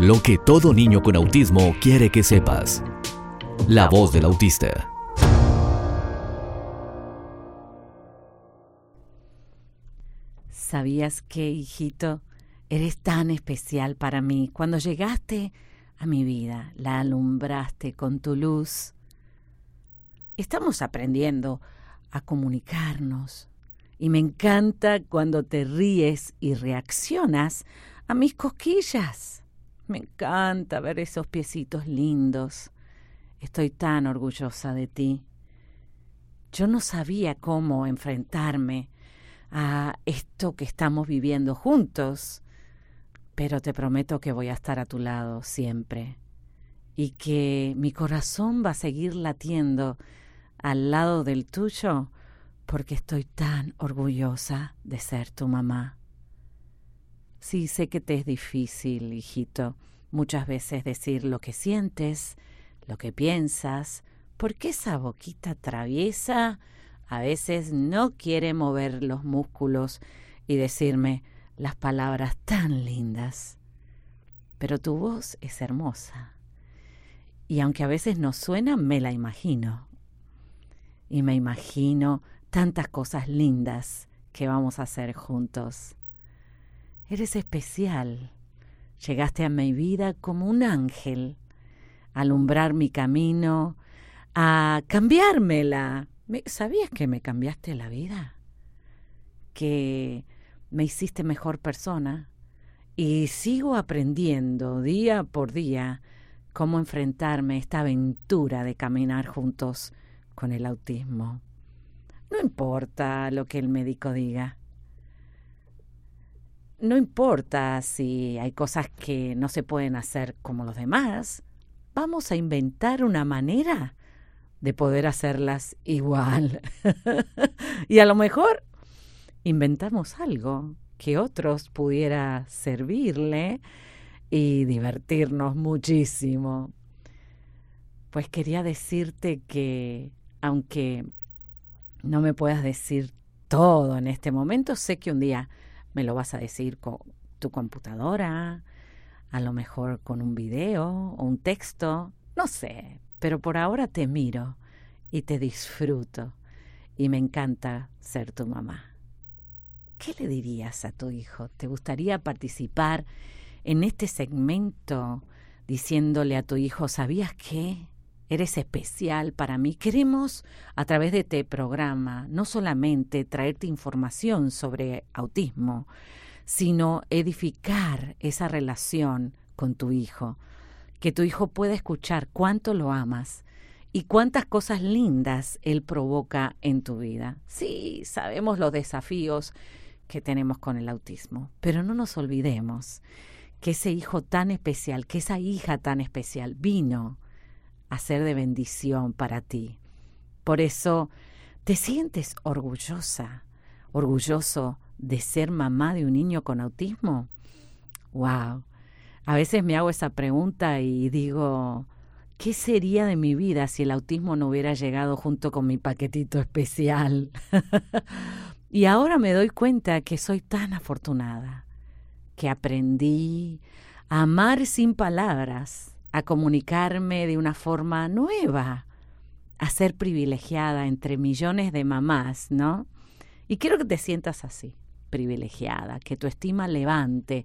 Lo que todo niño con autismo quiere que sepas. La voz del autista. ¿Sabías que, hijito, eres tan especial para mí? Cuando llegaste a mi vida, la alumbraste con tu luz. Estamos aprendiendo a comunicarnos y me encanta cuando te ríes y reaccionas a mis cosquillas. Me encanta ver esos piecitos lindos. Estoy tan orgullosa de ti. Yo no sabía cómo enfrentarme a esto que estamos viviendo juntos, pero te prometo que voy a estar a tu lado siempre y que mi corazón va a seguir latiendo al lado del tuyo porque estoy tan orgullosa de ser tu mamá. Sí, sé que te es difícil, hijito, muchas veces decir lo que sientes, lo que piensas, porque esa boquita traviesa a veces no quiere mover los músculos y decirme las palabras tan lindas. Pero tu voz es hermosa. Y aunque a veces no suena, me la imagino. Y me imagino tantas cosas lindas que vamos a hacer juntos. Eres especial. Llegaste a mi vida como un ángel, a alumbrar mi camino, a cambiármela. ¿Sabías que me cambiaste la vida? Que me hiciste mejor persona y sigo aprendiendo día por día cómo enfrentarme a esta aventura de caminar juntos con el autismo. No importa lo que el médico diga. No importa si hay cosas que no se pueden hacer como los demás. Vamos a inventar una manera de poder hacerlas igual. y a lo mejor inventamos algo que otros pudiera servirle y divertirnos muchísimo. Pues quería decirte que aunque no me puedas decir todo en este momento, sé que un día me lo vas a decir con tu computadora, a lo mejor con un video o un texto, no sé, pero por ahora te miro y te disfruto y me encanta ser tu mamá. ¿Qué le dirías a tu hijo? ¿Te gustaría participar en este segmento diciéndole a tu hijo, ¿sabías qué? Eres especial para mí. Queremos, a través de este programa, no solamente traerte información sobre autismo, sino edificar esa relación con tu hijo. Que tu hijo pueda escuchar cuánto lo amas y cuántas cosas lindas él provoca en tu vida. Sí, sabemos los desafíos que tenemos con el autismo, pero no nos olvidemos que ese hijo tan especial, que esa hija tan especial vino a ser de bendición para ti. Por eso, ¿te sientes orgullosa, orgulloso de ser mamá de un niño con autismo? ¡Wow! A veces me hago esa pregunta y digo, ¿qué sería de mi vida si el autismo no hubiera llegado junto con mi paquetito especial? y ahora me doy cuenta que soy tan afortunada, que aprendí a amar sin palabras a comunicarme de una forma nueva, a ser privilegiada entre millones de mamás, ¿no? Y quiero que te sientas así, privilegiada, que tu estima levante,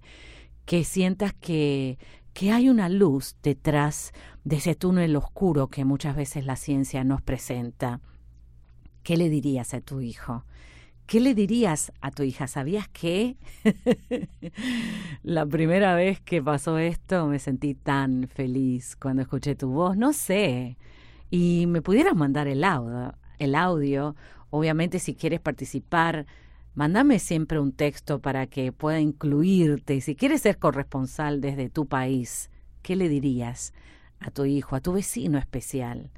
que sientas que, que hay una luz detrás de ese túnel oscuro que muchas veces la ciencia nos presenta. ¿Qué le dirías a tu hijo? ¿Qué le dirías a tu hija? ¿Sabías que la primera vez que pasó esto me sentí tan feliz cuando escuché tu voz? No sé. Y me pudieras mandar el audio, el audio. Obviamente si quieres participar, mándame siempre un texto para que pueda incluirte. Si quieres ser corresponsal desde tu país, ¿qué le dirías a tu hijo, a tu vecino especial?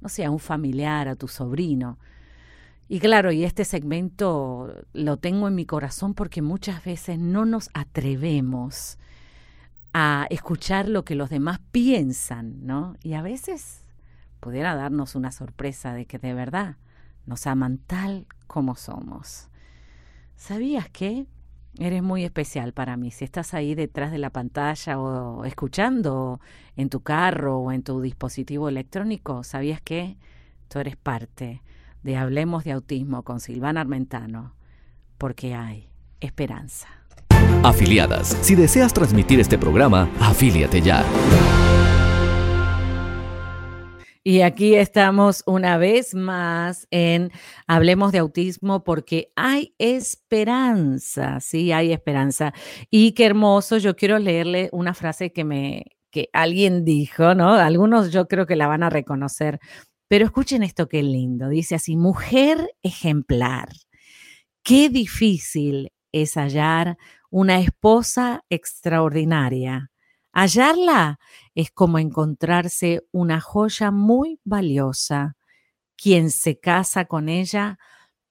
No sé, a un familiar, a tu sobrino y claro, y este segmento lo tengo en mi corazón porque muchas veces no nos atrevemos a escuchar lo que los demás piensan, ¿no? Y a veces pudiera darnos una sorpresa de que de verdad nos aman tal como somos. ¿Sabías que Eres muy especial para mí. Si estás ahí detrás de la pantalla o escuchando en tu carro o en tu dispositivo electrónico, ¿sabías que tú eres parte de Hablemos de Autismo con Silvana Armentano? Porque hay esperanza. Afiliadas, si deseas transmitir este programa, afíliate ya. Y aquí estamos una vez más en Hablemos de Autismo porque hay esperanza, sí, hay esperanza. Y qué hermoso, yo quiero leerle una frase que me que alguien dijo, ¿no? Algunos yo creo que la van a reconocer, pero escuchen esto qué lindo. Dice así, mujer ejemplar. Qué difícil es hallar una esposa extraordinaria Hallarla es como encontrarse una joya muy valiosa. Quien se casa con ella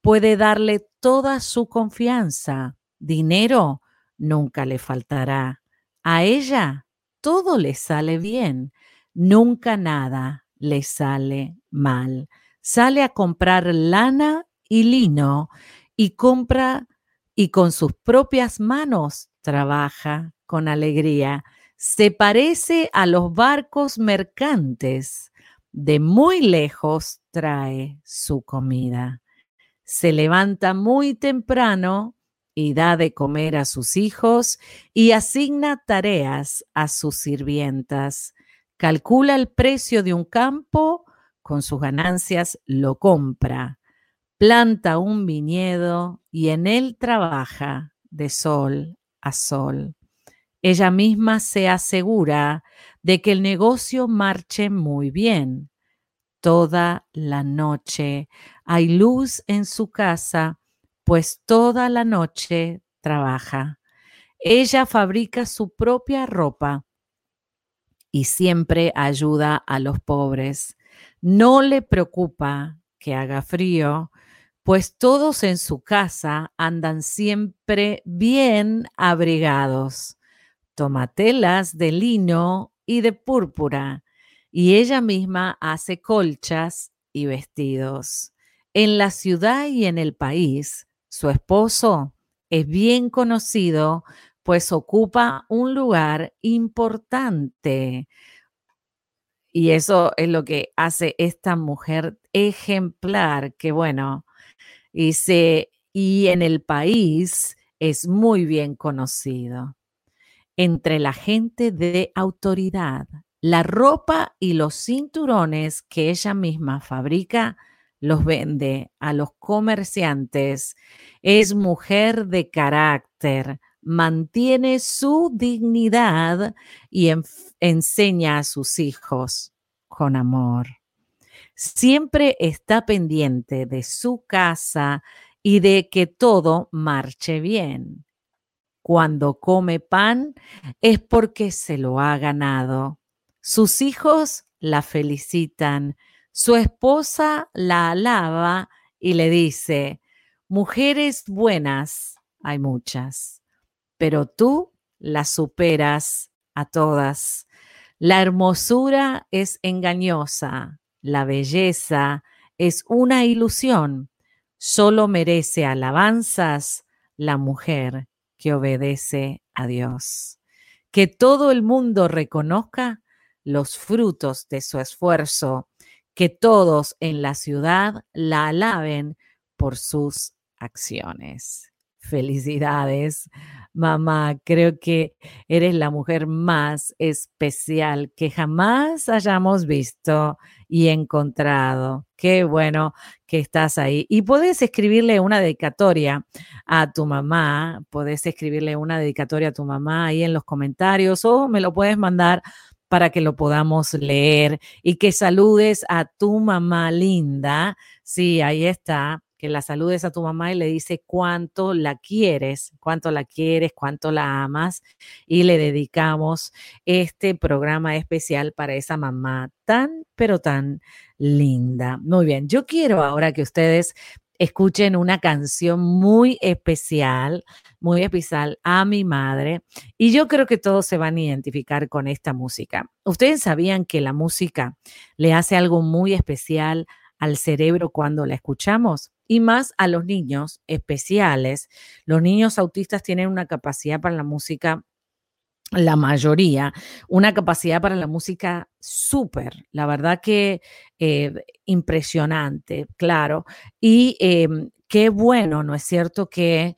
puede darle toda su confianza. Dinero nunca le faltará. A ella todo le sale bien. Nunca nada le sale mal. Sale a comprar lana y lino y compra y con sus propias manos trabaja con alegría se parece a los barcos mercantes. De muy lejos trae su comida. Se levanta muy temprano y da de comer a sus hijos y asigna tareas a sus sirvientas. Calcula el precio de un campo, con sus ganancias lo compra. Planta un viñedo y en él trabaja de sol a sol. Ella misma se asegura de que el negocio marche muy bien. Toda la noche hay luz en su casa, pues toda la noche trabaja. Ella fabrica su propia ropa y siempre ayuda a los pobres. No le preocupa que haga frío, pues todos en su casa andan siempre bien abrigados tomatelas de lino y de púrpura, y ella misma hace colchas y vestidos. En la ciudad y en el país, su esposo es bien conocido, pues ocupa un lugar importante. Y eso es lo que hace esta mujer ejemplar, que bueno, dice, y en el país es muy bien conocido entre la gente de autoridad. La ropa y los cinturones que ella misma fabrica los vende a los comerciantes. Es mujer de carácter, mantiene su dignidad y enseña a sus hijos con amor. Siempre está pendiente de su casa y de que todo marche bien cuando come pan es porque se lo ha ganado. Sus hijos la felicitan, su esposa la alaba y le dice, mujeres buenas hay muchas, pero tú las superas a todas. La hermosura es engañosa, la belleza es una ilusión. Solo merece alabanzas la mujer que obedece a Dios. Que todo el mundo reconozca los frutos de su esfuerzo, que todos en la ciudad la alaben por sus acciones. Felicidades, mamá. Creo que eres la mujer más especial que jamás hayamos visto y encontrado. Qué bueno que estás ahí. Y puedes escribirle una dedicatoria a tu mamá, puedes escribirle una dedicatoria a tu mamá ahí en los comentarios o me lo puedes mandar para que lo podamos leer y que saludes a tu mamá linda. Sí, ahí está que la saludes a tu mamá y le dice cuánto la quieres, cuánto la quieres, cuánto la amas y le dedicamos este programa especial para esa mamá tan, pero tan linda. Muy bien, yo quiero ahora que ustedes escuchen una canción muy especial, muy especial a mi madre. Y yo creo que todos se van a identificar con esta música. Ustedes sabían que la música le hace algo muy especial al cerebro cuando la escuchamos. Y más a los niños especiales. Los niños autistas tienen una capacidad para la música la mayoría, una capacidad para la música súper, la verdad que eh, impresionante, claro. Y em, qué bueno, ¿no es cierto? Que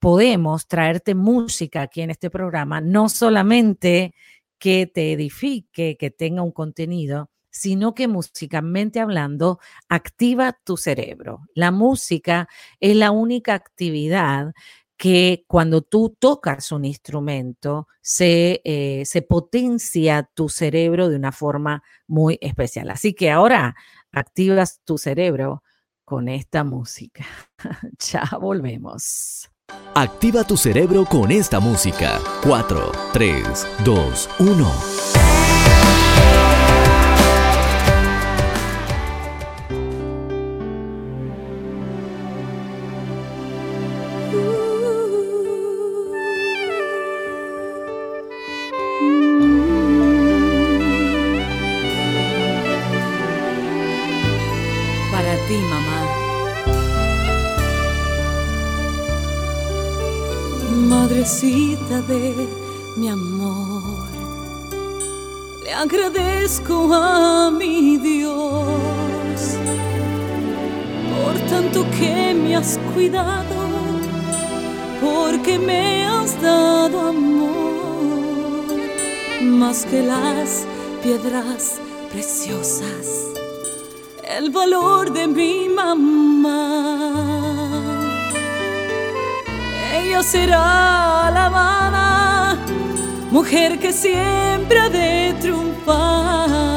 podemos traerte música aquí en este programa, no solamente que te edifique, que tenga un contenido, sino que musicalmente hablando activa tu cerebro. La música es la única actividad que cuando tú tocas un instrumento se, eh, se potencia tu cerebro de una forma muy especial. Así que ahora activas tu cerebro con esta música. ya volvemos. Activa tu cerebro con esta música. 4, 3, 2, 1. Agradezco a mi Dios por tanto que me has cuidado, porque me has dado amor más que las piedras preciosas, el valor de mi mamá. Ella será alabada, mujer que siempre ha de triunfar.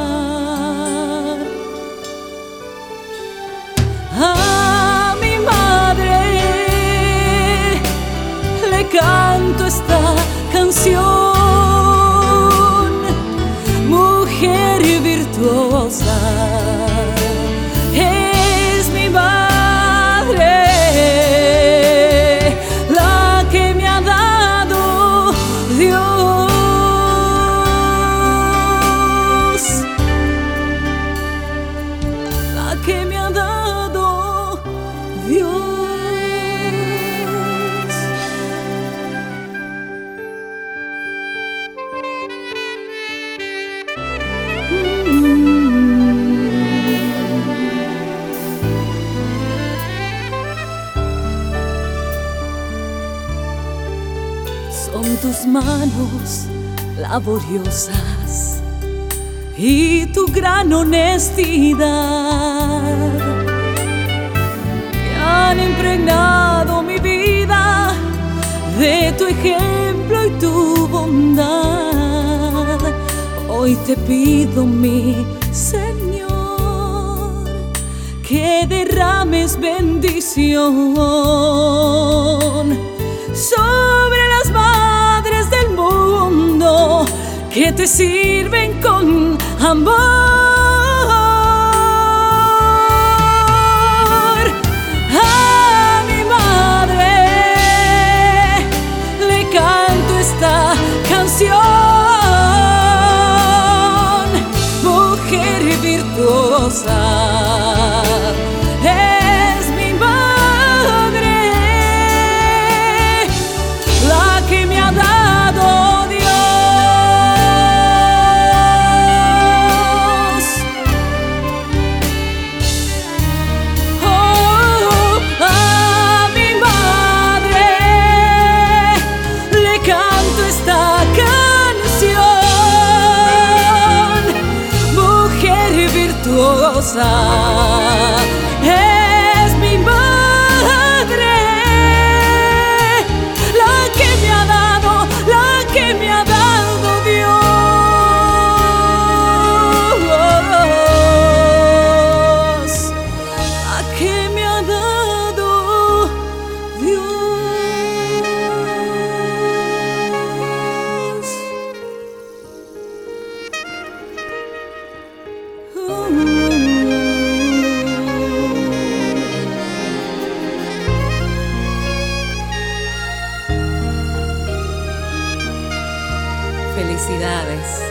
Laboriosas y tu gran honestidad que han impregnado mi vida de tu ejemplo y tu bondad. Hoy te pido, mi Señor, que derrames bendición sobre las manos que te sirven con amor. felicidades.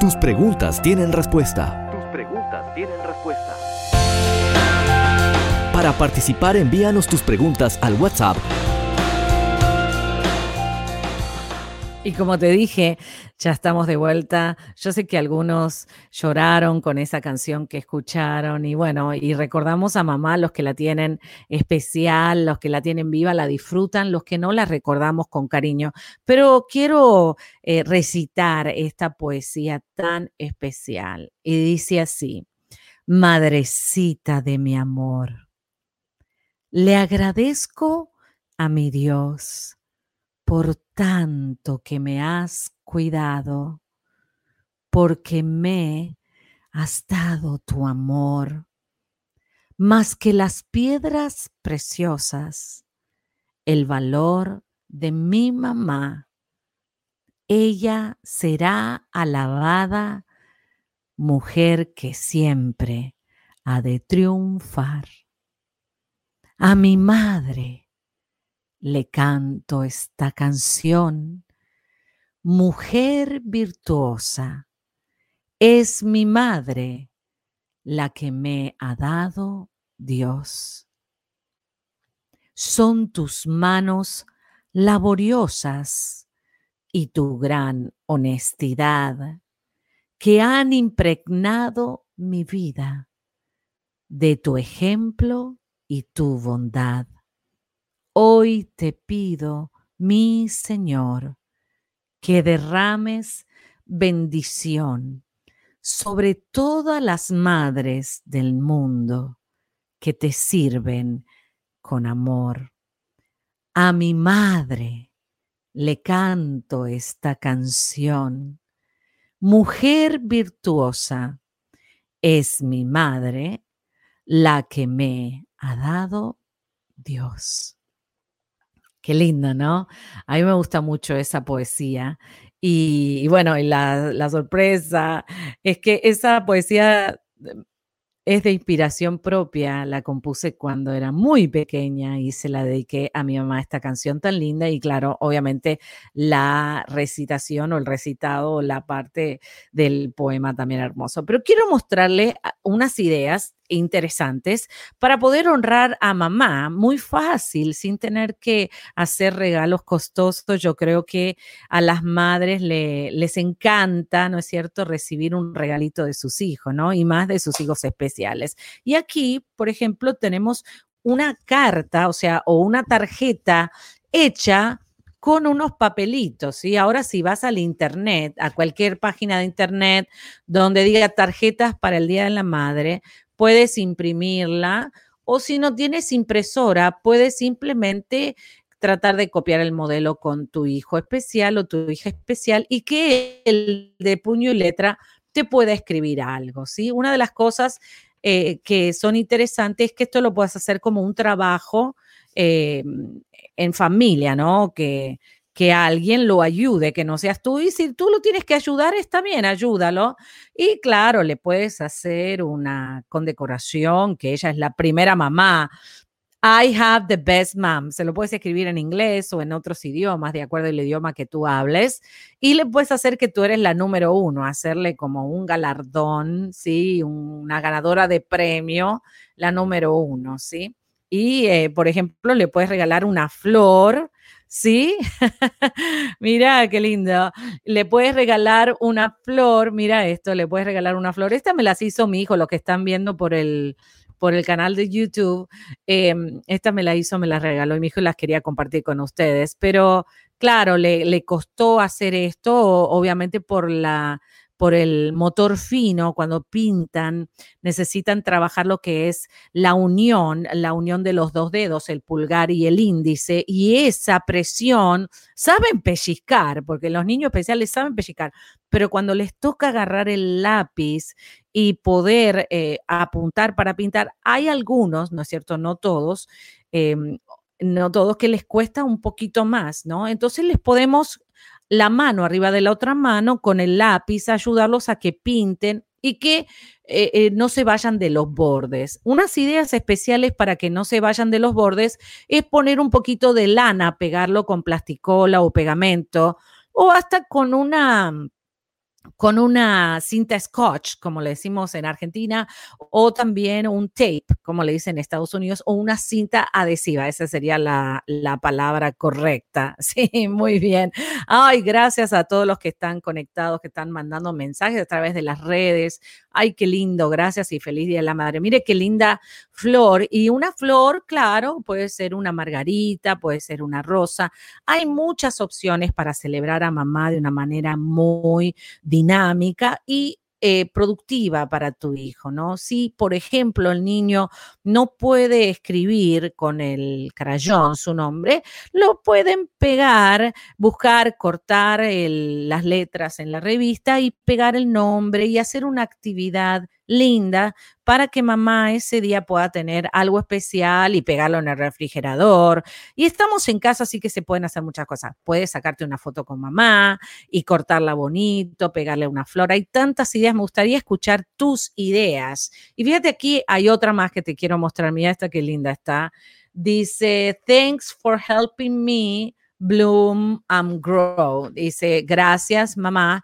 Tus preguntas tienen respuesta. Tus preguntas tienen respuesta. Para participar, envíanos tus preguntas al WhatsApp Y como te dije, ya estamos de vuelta. Yo sé que algunos lloraron con esa canción que escucharon y bueno, y recordamos a mamá, los que la tienen especial, los que la tienen viva, la disfrutan, los que no la recordamos con cariño. Pero quiero eh, recitar esta poesía tan especial y dice así, Madrecita de mi amor, le agradezco a mi Dios por tanto que me has cuidado, porque me has dado tu amor, más que las piedras preciosas, el valor de mi mamá. Ella será alabada, mujer que siempre ha de triunfar. A mi madre, le canto esta canción. Mujer virtuosa, es mi madre la que me ha dado Dios. Son tus manos laboriosas y tu gran honestidad que han impregnado mi vida de tu ejemplo y tu bondad. Hoy te pido, mi Señor, que derrames bendición sobre todas las madres del mundo que te sirven con amor. A mi madre le canto esta canción. Mujer virtuosa, es mi madre la que me ha dado Dios. Qué lindo, ¿no? A mí me gusta mucho esa poesía. Y, bueno, y la, la sorpresa es que esa poesía es de inspiración propia, la compuse cuando era muy pequeña y se la dediqué a mi mamá esta canción tan linda y claro, obviamente la recitación o el recitado o la parte del poema también hermoso. Pero quiero mostrarle unas ideas interesantes para poder honrar a mamá muy fácil, sin tener que hacer regalos costosos. Yo creo que a las madres les encanta, ¿no es cierto?, recibir un regalito de sus hijos, ¿no? Y más de sus hijos especiales. Y aquí, por ejemplo, tenemos una carta, o sea, o una tarjeta hecha con unos papelitos, ¿sí? Ahora si vas al internet, a cualquier página de internet donde diga tarjetas para el Día de la Madre, puedes imprimirla o si no tienes impresora, puedes simplemente tratar de copiar el modelo con tu hijo especial o tu hija especial y que el de puño y letra te pueda escribir algo, ¿sí? Una de las cosas eh, que son interesantes es que esto lo puedas hacer como un trabajo eh, en familia, ¿no? Que, que alguien lo ayude, que no seas tú. Y si tú lo tienes que ayudar, está bien, ayúdalo. Y claro, le puedes hacer una condecoración, que ella es la primera mamá. I have the best mom. Se lo puedes escribir en inglés o en otros idiomas, de acuerdo al idioma que tú hables. Y le puedes hacer que tú eres la número uno, hacerle como un galardón, ¿sí? Una ganadora de premio, la número uno, ¿sí? Y, eh, por ejemplo, le puedes regalar una flor ¿Sí? mira, qué lindo. Le puedes regalar una flor, mira esto, le puedes regalar una flor. Esta me las hizo mi hijo, los que están viendo por el, por el canal de YouTube. Em, esta me la hizo, me la regaló y mi hijo las quería compartir con ustedes. Pero claro, le, le costó hacer esto, obviamente por la por el motor fino, cuando pintan, necesitan trabajar lo que es la unión, la unión de los dos dedos, el pulgar y el índice, y esa presión, saben pellizcar, porque los niños especiales saben pellizcar, pero cuando les toca agarrar el lápiz y poder eh, apuntar para pintar, hay algunos, ¿no es cierto? No todos. Em, no todos que les cuesta un poquito más, ¿no? Entonces les podemos la mano arriba de la otra mano con el lápiz, ayudarlos a que pinten y que eh, eh, no se vayan de los bordes. Unas ideas especiales para que no se vayan de los bordes es poner un poquito de lana, pegarlo con plasticola o pegamento o hasta con una con una cinta scotch, como le decimos en Argentina, o también un tape, como le dicen en Estados Unidos, o una cinta adhesiva. Esa sería la, la, palabra correcta. Sí, muy bien. Ay, gracias a todos los que están conectados, que están mandando mensajes a través de las redes. Ay, qué lindo, gracias y feliz Día de la Madre. Mire qué linda flor. Y una flor, claro, puede ser una margarita, puede ser una rosa. Hay muchas opciones para celebrar a mamá de una manera muy dinámica y eh, productiva para tu hijo, ¿no? Si, por ejemplo, el niño no puede escribir con el crayón su nombre, lo pueden pegar, buscar, cortar las letras en la revista y pegar el nombre y hacer una actividad linda para que mamá ese día pueda tener algo especial y pegarlo en el refrigerador. Y estamos en casa, así que se pueden hacer muchas cosas. Puedes sacarte una foto con mamá y cortarla bonito, pegarle una flor. Hay tantas ideas, me gustaría escuchar tus ideas. Y fíjate aquí, hay otra más que te quiero mostrar. Mira esta qué linda está. Dice, thanks for helping me bloom and grow. Dice, gracias mamá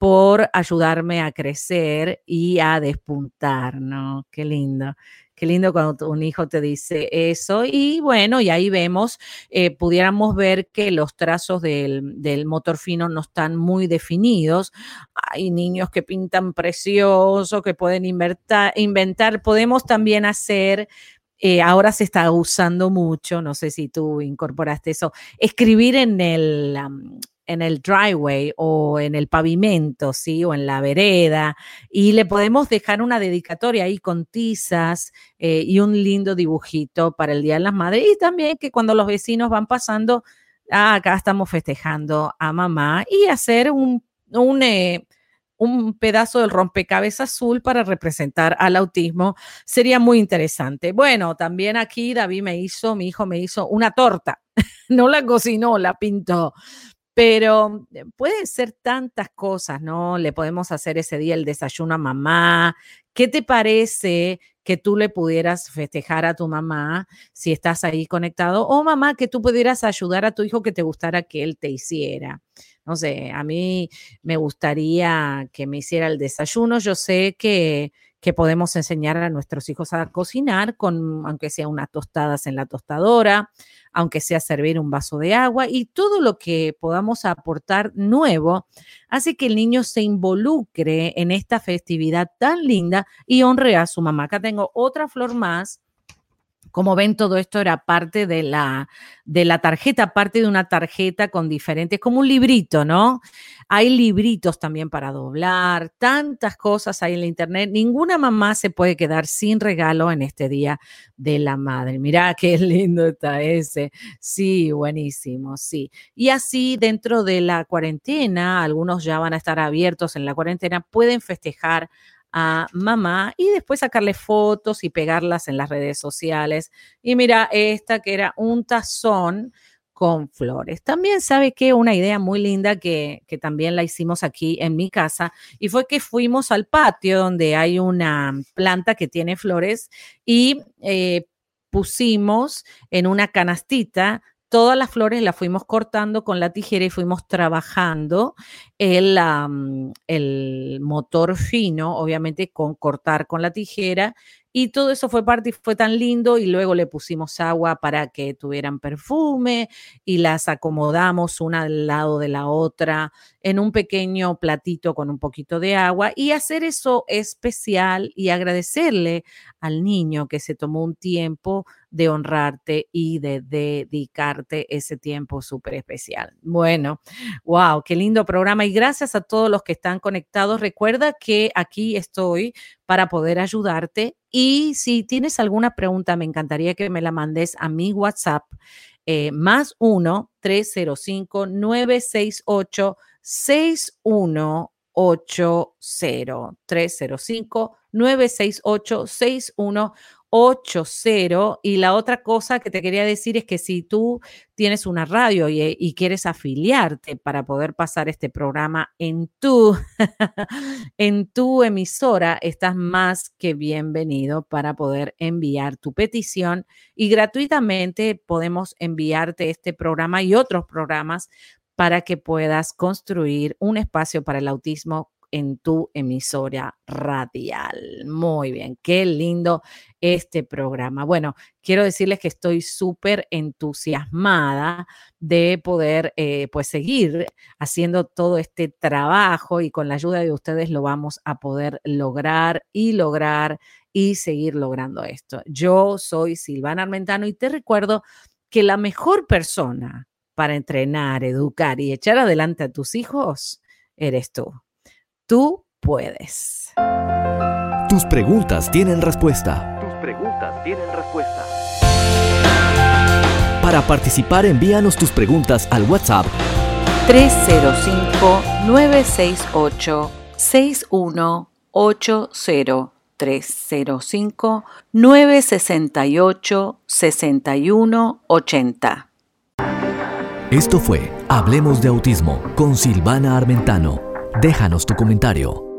por ayudarme a crecer y a despuntar, ¿no? Qué lindo. Qué lindo cuando un hijo te dice eso. Y bueno, y ahí vemos, eh, pudiéramos ver que los trazos del, del, motor fino no están muy definidos. Hay niños que pintan precioso, que pueden inventar. inventar. Podemos también hacer eh, ahora se está usando mucho, no sé si tú incorporaste eso, escribir en el, en el driveway o en el pavimento, ¿sí? O en la vereda. Y le podemos dejar una dedicatoria ahí con tizas eh, y un lindo dibujito para el Día de las Madres. Y también que cuando los vecinos van pasando, ah, acá estamos festejando a mamá y hacer un, un eh, un pedazo del rompecabezas azul para representar al autismo. Sería muy interesante. Bueno, también aquí David me hizo, mi hijo me hizo una torta. no la cocinó, la pintó pero eh, puede ser tantas cosas, ¿no? Le podemos hacer ese día el desayuno a mamá. ¿Qué te parece que tú le pudieras festejar a tu mamá si estás ahí conectado? O mamá, que tú pudieras ayudar a tu hijo que te gustara que él te hiciera. No sé, a mí me gustaría que me hiciera el desayuno. Yo sé que que podemos enseñar a nuestros hijos a cocinar con, aunque sea unas tostadas en la tostadora, aunque sea servir un vaso de agua y todo lo que podamos aportar nuevo, hace que el niño se involucre en esta festividad tan linda y honre a su mamá. Acá tengo otra flor más como ven, todo esto era parte de la, de la tarjeta, parte de una tarjeta con diferentes, como un librito, ¿no? Hay libritos también para doblar, tantas cosas hay en la internet. Ninguna mamá se puede quedar sin regalo en este día de la madre. Mirá qué lindo está ese. Sí, buenísimo, sí. Y así dentro de la cuarentena, algunos ya van a estar abiertos en la cuarentena, pueden festejar a mamá y después sacarle fotos y pegarlas en las redes sociales. Y mira, esta que era un tazón con flores. También sabe que una idea muy linda que, que, también la hicimos aquí en mi casa y fue que fuimos al patio donde hay una planta que tiene flores y eh, pusimos en una canastita todas las flores las fuimos cortando con la tijera y fuimos trabajando el, el motor fino, obviamente con cortar con la tijera y todo eso fue parte y fue tan lindo y luego le pusimos agua para que tuvieran perfume y las acomodamos una al lado de la otra en un pequeño platito con un poquito de agua y hacer eso especial y agradecerle al niño que se tomó un tiempo de honrarte y de dedicarte ese tiempo súper especial. Bueno, wow, qué lindo programa y gracias a todos los que están conectados. Recuerda que aquí estoy para poder ayudarte y si tienes alguna pregunta, me encantaría que me la mandes a mi WhatsApp eh, más 1 305 968 6180 305 968 6180 80 y la otra cosa que te quería decir es que si tú tienes una radio y, quieres afiliarte para poder pasar este programa en tu, en tu emisora, estás más que bienvenido para poder enviar tu petición y gratuitamente podemos enviarte este programa y otros programas para que puedas construir un espacio para el autismo en tu emisora radial. Muy bien, qué lindo este programa. Bueno, quiero decirles que estoy súper entusiasmada de poder eh, pues seguir haciendo todo este trabajo y con la ayuda de ustedes lo vamos a poder lograr y lograr y seguir logrando esto. Yo soy Silvana Armentano y te recuerdo que la mejor persona para entrenar, educar y echar adelante a tus hijos eres tú. Tú puedes. Tus preguntas tienen respuesta. Tus preguntas tienen respuesta. Para participar, envíanos tus preguntas al WhatsApp 305-968-6180. 305-968-6180. Esto fue Hablemos de Autismo con Silvana Armentano. Déjanos tu comentario.